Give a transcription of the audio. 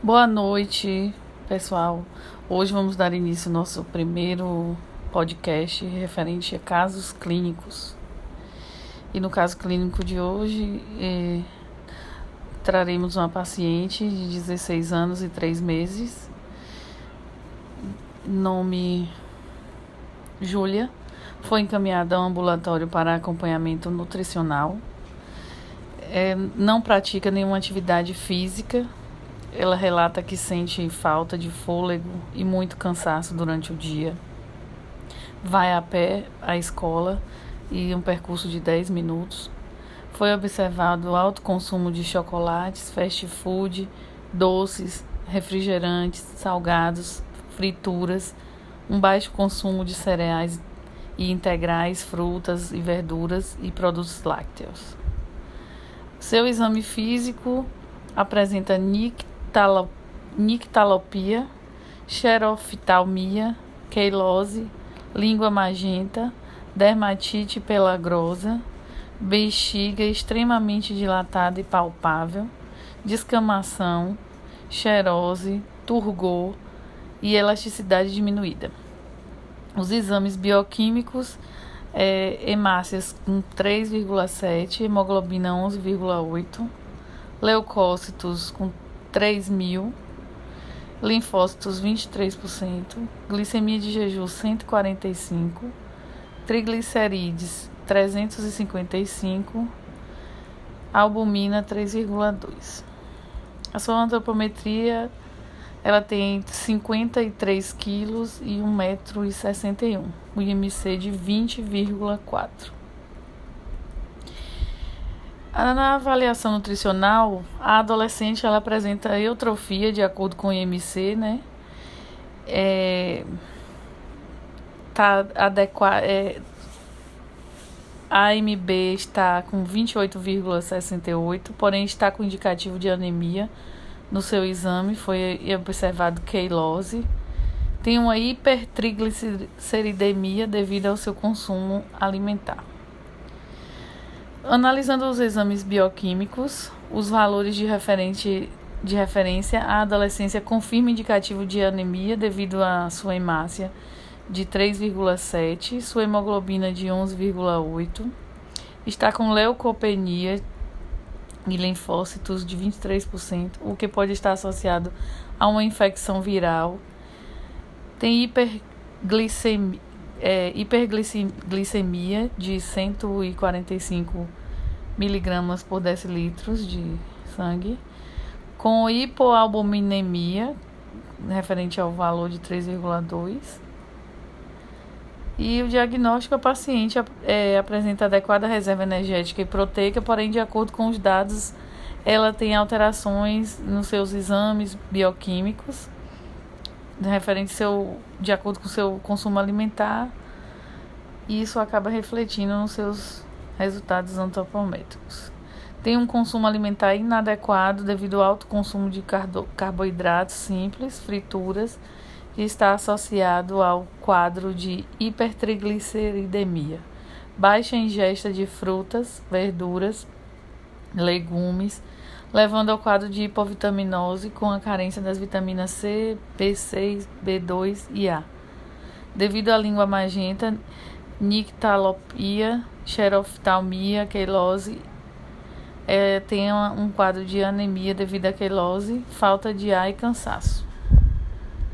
Boa noite, pessoal. Hoje vamos dar início ao nosso primeiro podcast referente a casos clínicos. E no caso clínico de hoje, eh, traremos uma paciente de 16 anos e 3 meses, nome Júlia, foi encaminhada ao ambulatório para acompanhamento nutricional. É, não pratica nenhuma atividade física, ela relata que sente falta de fôlego e muito cansaço durante o dia. Vai a pé à escola e um percurso de 10 minutos. Foi observado alto consumo de chocolates, fast food, doces, refrigerantes, salgados, frituras, um baixo consumo de cereais e integrais, frutas e verduras e produtos lácteos. Seu exame físico apresenta nickel nictalopia, xeroftalmia, queilose, língua magenta, dermatite pelagrosa, bexiga extremamente dilatada e palpável, descamação, xerose, turgor e elasticidade diminuída. Os exames bioquímicos é, hemácias com 3,7, hemoglobina 11,8, leucócitos com 3 mil, linfócitos 23%, glicemia de jejum 145, triglicerídeos 355, albumina 3,2. A sua antropometria ela tem 53 quilos e 1,61m, o IMC de 20,4. Na avaliação nutricional, a adolescente ela apresenta eutrofia de acordo com o IMC, né? É, tá. É, a AMB está com 28,68, porém está com indicativo de anemia no seu exame, foi observado queilose. Tem uma hipertrigliceridemia devido ao seu consumo alimentar. Analisando os exames bioquímicos, os valores de, referente, de referência, a adolescência confirma indicativo de anemia devido à sua hemácia de 3,7, sua hemoglobina de 11,8, está com leucopenia e linfócitos de 23%, o que pode estar associado a uma infecção viral. Tem hiperglicemia, é, hiperglicemia de 145 miligramas por decilitros de sangue, com hipoalbuminemia, referente ao valor de 3,2. E o diagnóstico, a paciente é, apresenta adequada reserva energética e proteica, porém, de acordo com os dados, ela tem alterações nos seus exames bioquímicos referente seu, de acordo com o seu consumo alimentar, e isso acaba refletindo nos seus resultados antropométricos. Tem um consumo alimentar inadequado devido ao alto consumo de carboidratos simples, frituras, que está associado ao quadro de hipertrigliceridemia. Baixa ingesta de frutas, verduras, legumes, levando ao quadro de hipovitaminose com a carência das vitaminas C, B6, B2 e A. Devido à língua magenta, nictalopia, xeroftalmia, quelose, é, tem um quadro de anemia devido à quelose, falta de ar e cansaço.